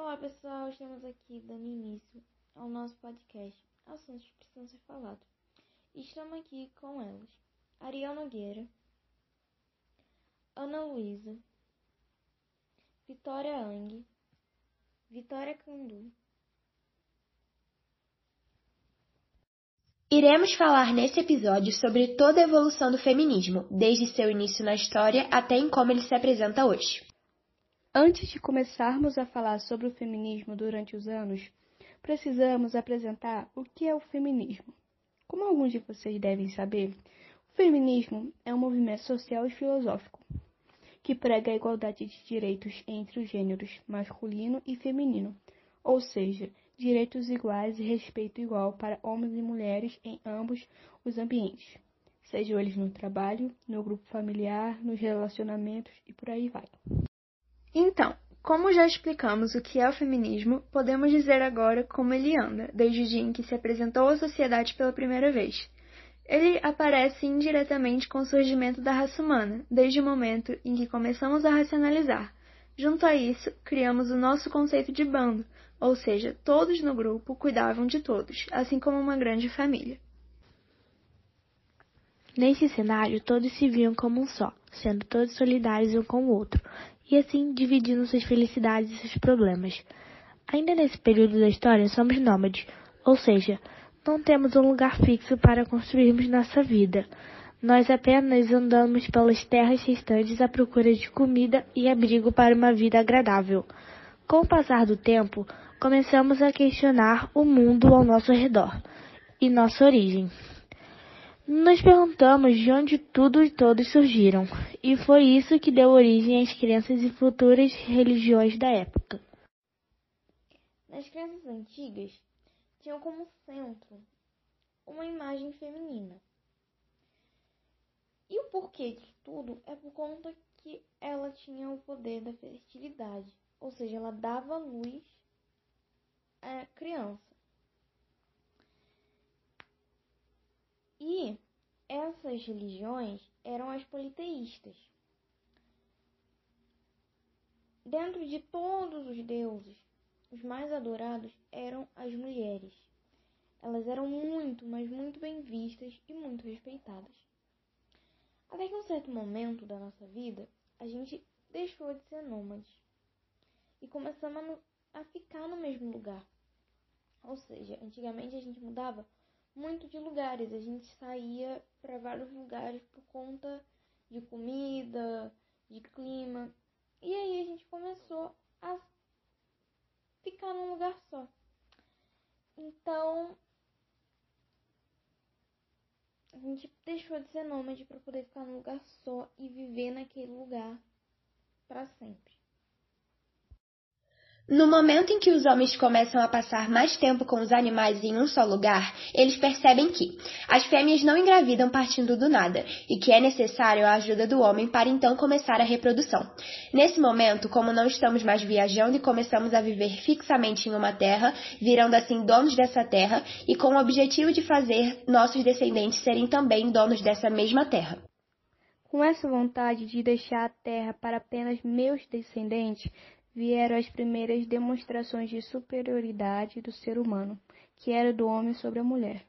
Olá pessoal, estamos aqui dando início ao nosso podcast Assuntos que precisam ser falados. Estamos aqui com elas, Ariel Nogueira, Ana Luísa, Vitória Ang, Vitória Candu. Iremos falar nesse episódio sobre toda a evolução do feminismo, desde seu início na história até em como ele se apresenta hoje. Antes de começarmos a falar sobre o feminismo durante os anos, precisamos apresentar o que é o feminismo. Como alguns de vocês devem saber, o feminismo é um movimento social e filosófico que prega a igualdade de direitos entre os gêneros masculino e feminino, ou seja, direitos iguais e respeito igual para homens e mulheres em ambos os ambientes, sejam eles no trabalho, no grupo familiar, nos relacionamentos e por aí vai. Então, como já explicamos o que é o feminismo, podemos dizer agora como ele anda, desde o dia em que se apresentou à sociedade pela primeira vez. Ele aparece indiretamente com o surgimento da raça humana, desde o momento em que começamos a racionalizar. Junto a isso, criamos o nosso conceito de bando, ou seja, todos no grupo cuidavam de todos, assim como uma grande família. Nesse cenário, todos se viam como um só, sendo todos solidários um com o outro, e assim dividindo suas felicidades e seus problemas. Ainda nesse período da história, somos nômades, ou seja, não temos um lugar fixo para construirmos nossa vida. Nós apenas andamos pelas terras restantes à procura de comida e abrigo para uma vida agradável. Com o passar do tempo, começamos a questionar o mundo ao nosso redor e nossa origem. Nos perguntamos de onde tudo e todos surgiram, e foi isso que deu origem às crenças e futuras religiões da época. Nas crenças antigas, tinham como centro uma imagem feminina. E o porquê disso tudo é por conta que ela tinha o poder da fertilidade, ou seja, ela dava luz à criança. E essas religiões eram as politeístas. Dentro de todos os deuses, os mais adorados eram as mulheres. Elas eram muito, mas muito bem vistas e muito respeitadas. Até que um certo momento da nossa vida, a gente deixou de ser nômades e começamos a ficar no mesmo lugar. Ou seja, antigamente a gente mudava muito de lugares. A gente saía para vários lugares por conta de comida, de clima. E aí a gente começou a ficar num lugar só. Então, a gente deixou de ser nômade para poder ficar num lugar só e viver naquele lugar para sempre. No momento em que os homens começam a passar mais tempo com os animais em um só lugar, eles percebem que as fêmeas não engravidam partindo do nada e que é necessário a ajuda do homem para então começar a reprodução. Nesse momento, como não estamos mais viajando e começamos a viver fixamente em uma terra, virando assim donos dessa terra e com o objetivo de fazer nossos descendentes serem também donos dessa mesma terra. Com essa vontade de deixar a terra para apenas meus descendentes, vieram as primeiras demonstrações de superioridade do ser humano, que era do homem sobre a mulher.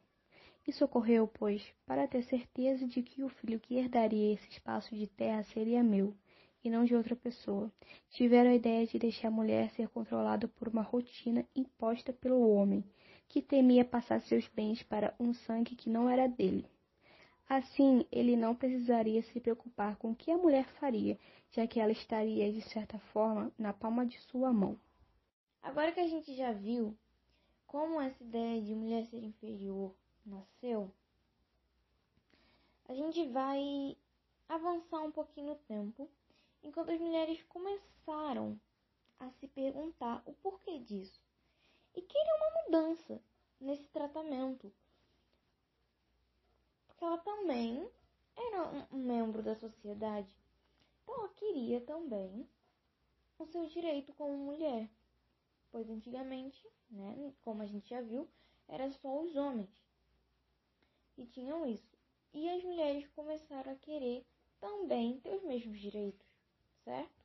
Isso ocorreu, pois, para ter certeza de que o filho que herdaria esse espaço de terra seria meu, e não de outra pessoa. Tiveram a ideia de deixar a mulher ser controlada por uma rotina imposta pelo homem, que temia passar seus bens para um sangue que não era dele. Assim, ele não precisaria se preocupar com o que a mulher faria, já que ela estaria, de certa forma, na palma de sua mão. Agora que a gente já viu como essa ideia de mulher ser inferior nasceu, a gente vai avançar um pouquinho no tempo, enquanto as mulheres começaram a se perguntar o porquê disso e queriam uma mudança nesse tratamento ela também era um membro da sociedade. Então ela queria também o seu direito como mulher. Pois antigamente, né, como a gente já viu, era só os homens que tinham isso. E as mulheres começaram a querer também ter os mesmos direitos, certo?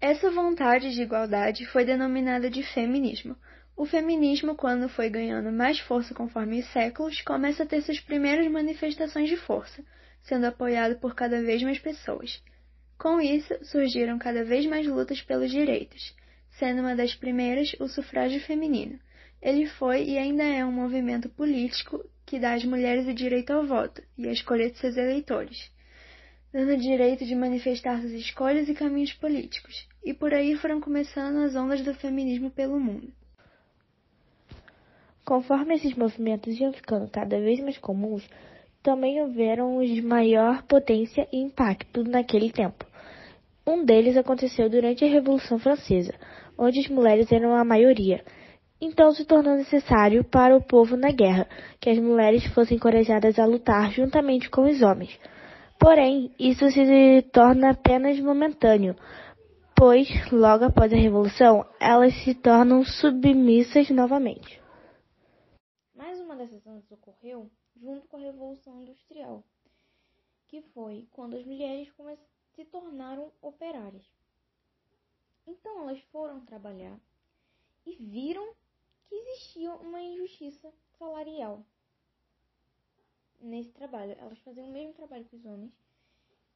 Essa vontade de igualdade foi denominada de feminismo. O feminismo, quando foi ganhando mais força conforme os séculos, começa a ter suas primeiras manifestações de força, sendo apoiado por cada vez mais pessoas. Com isso, surgiram cada vez mais lutas pelos direitos, sendo uma das primeiras o sufrágio feminino. Ele foi e ainda é um movimento político que dá às mulheres o direito ao voto e a escolha de seus eleitores, dando o direito de manifestar suas escolhas e caminhos políticos. E por aí foram começando as ondas do feminismo pelo mundo. Conforme esses movimentos iam ficando cada vez mais comuns, também houveram os de maior potência e impacto naquele tempo. Um deles aconteceu durante a Revolução Francesa, onde as mulheres eram a maioria. Então se tornou necessário para o povo na guerra que as mulheres fossem encorajadas a lutar juntamente com os homens. Porém, isso se torna apenas momentâneo, pois, logo após a Revolução, elas se tornam submissas novamente. Dessas ondas ocorreu junto com a Revolução Industrial, que foi quando as mulheres se tornaram operárias. Então elas foram trabalhar e viram que existia uma injustiça salarial nesse trabalho. Elas faziam o mesmo trabalho que os homens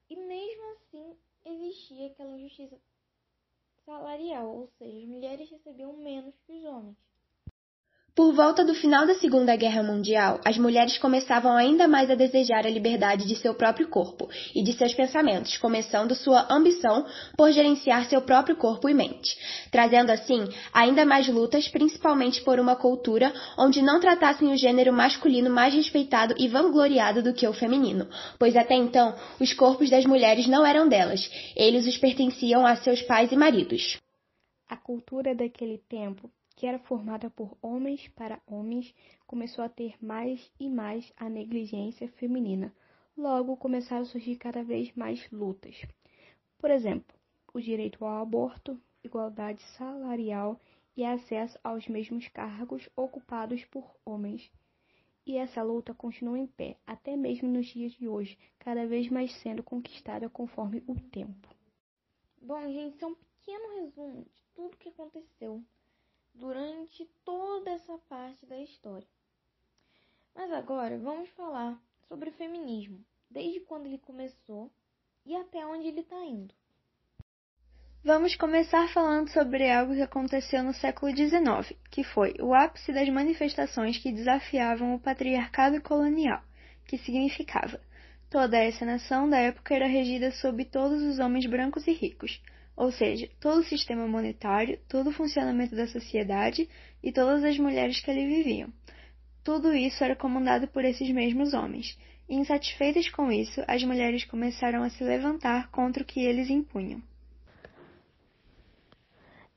e mesmo assim existia aquela injustiça salarial, ou seja, as mulheres recebiam menos que os homens. Por volta do final da Segunda Guerra Mundial, as mulheres começavam ainda mais a desejar a liberdade de seu próprio corpo e de seus pensamentos, começando sua ambição por gerenciar seu próprio corpo e mente, trazendo assim ainda mais lutas, principalmente por uma cultura onde não tratassem o gênero masculino mais respeitado e vangloriado do que o feminino, pois até então os corpos das mulheres não eram delas, eles os pertenciam a seus pais e maridos. A cultura daquele tempo que era formada por homens para homens, começou a ter mais e mais a negligência feminina. Logo começaram a surgir cada vez mais lutas. Por exemplo, o direito ao aborto, igualdade salarial e acesso aos mesmos cargos ocupados por homens. E essa luta continua em pé, até mesmo nos dias de hoje, cada vez mais sendo conquistada conforme o tempo. Bom, gente, isso é um pequeno resumo de tudo que aconteceu durante toda essa parte da história. Mas agora vamos falar sobre o feminismo, desde quando ele começou e até onde ele está indo. Vamos começar falando sobre algo que aconteceu no século XIX, que foi o ápice das manifestações que desafiavam o patriarcado colonial, que significava toda essa nação da época era regida sob todos os homens brancos e ricos, ou seja, todo o sistema monetário, todo o funcionamento da sociedade e todas as mulheres que ali viviam. Tudo isso era comandado por esses mesmos homens. E, insatisfeitas com isso, as mulheres começaram a se levantar contra o que eles impunham.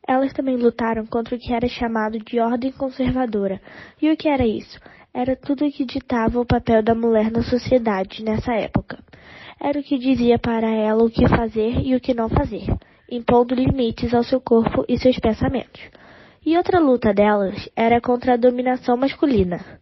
Elas também lutaram contra o que era chamado de ordem conservadora. E o que era isso? Era tudo o que ditava o papel da mulher na sociedade nessa época. Era o que dizia para ela o que fazer e o que não fazer impondo limites ao seu corpo e seus pensamentos. E outra luta delas era contra a dominação masculina.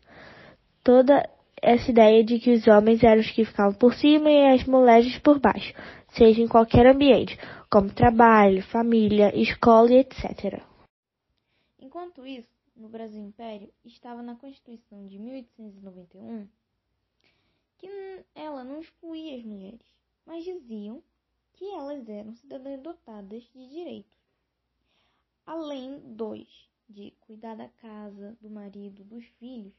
Toda essa ideia de que os homens eram os que ficavam por cima e as mulheres por baixo, seja em qualquer ambiente, como trabalho, família, escola e etc. Enquanto isso, no Brasil Império, estava na Constituição de 1891 que ela não excluía as mulheres, mas diziam que elas eram cidadãs dotadas de direitos, além dos de cuidar da casa, do marido, dos filhos.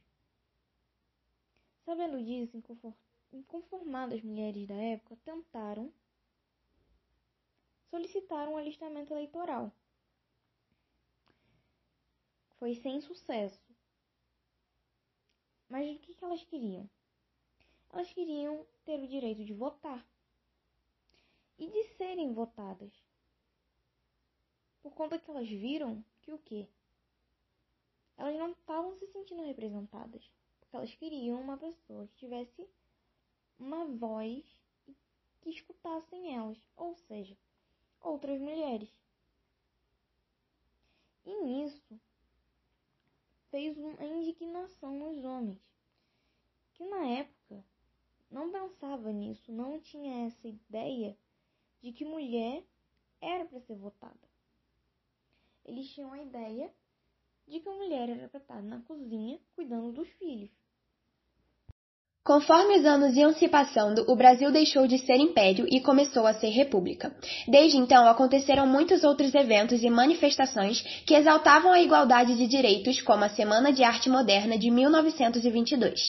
Sabendo disso, inconformadas mulheres da época tentaram solicitar um alistamento eleitoral. Foi sem sucesso. Mas o que elas queriam? Elas queriam ter o direito de votar e de serem votadas. Por conta que elas viram que o quê? Elas não estavam se sentindo representadas. Porque elas queriam uma pessoa que tivesse uma voz que escutassem elas, ou seja, outras mulheres. E nisso fez uma indignação nos homens, que na época não pensava nisso, não tinha essa ideia de que mulher era para ser votada. Eles tinham a ideia de que a mulher era para estar na cozinha cuidando dos filhos. Conforme os anos iam se passando, o Brasil deixou de ser império e começou a ser república. Desde então, aconteceram muitos outros eventos e manifestações que exaltavam a igualdade de direitos, como a Semana de Arte Moderna de 1922.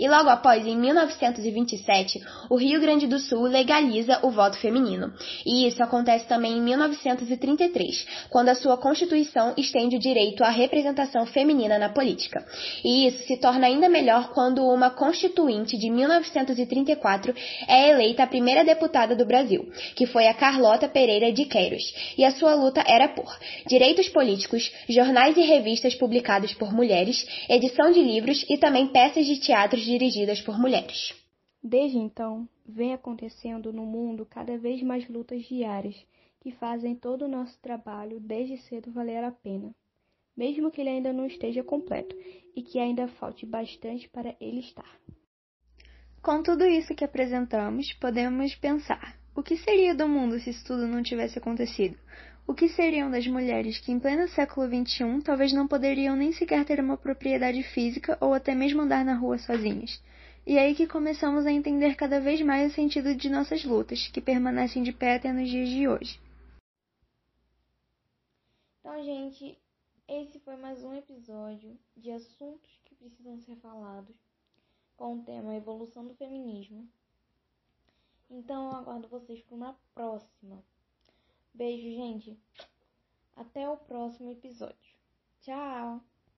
E logo após, em 1927, o Rio Grande do Sul legaliza o voto feminino. E isso acontece também em 1933, quando a sua Constituição estende o direito à representação feminina na política. E isso se torna ainda melhor quando uma Constituinte de 1934 é eleita a primeira deputada do Brasil, que foi a Carlota Pereira de Queiroz, e a sua luta era por direitos políticos, jornais e revistas publicados por mulheres, edição de livros e também peças de teatro dirigidas por mulheres. Desde então, vem acontecendo no mundo cada vez mais lutas diárias que fazem todo o nosso trabalho desde cedo valer a pena, mesmo que ele ainda não esteja completo e que ainda falte bastante para ele estar. Com tudo isso que apresentamos, podemos pensar: o que seria do mundo se isso tudo não tivesse acontecido? O que seriam das mulheres que, em pleno século XXI, talvez não poderiam nem sequer ter uma propriedade física ou até mesmo andar na rua sozinhas? E é aí que começamos a entender cada vez mais o sentido de nossas lutas, que permanecem de pé até nos dias de hoje. Então, gente, esse foi mais um episódio de assuntos que precisam ser falados com o tema Evolução do Feminismo. Então eu aguardo vocês para uma próxima. Beijo, gente. Até o próximo episódio. Tchau!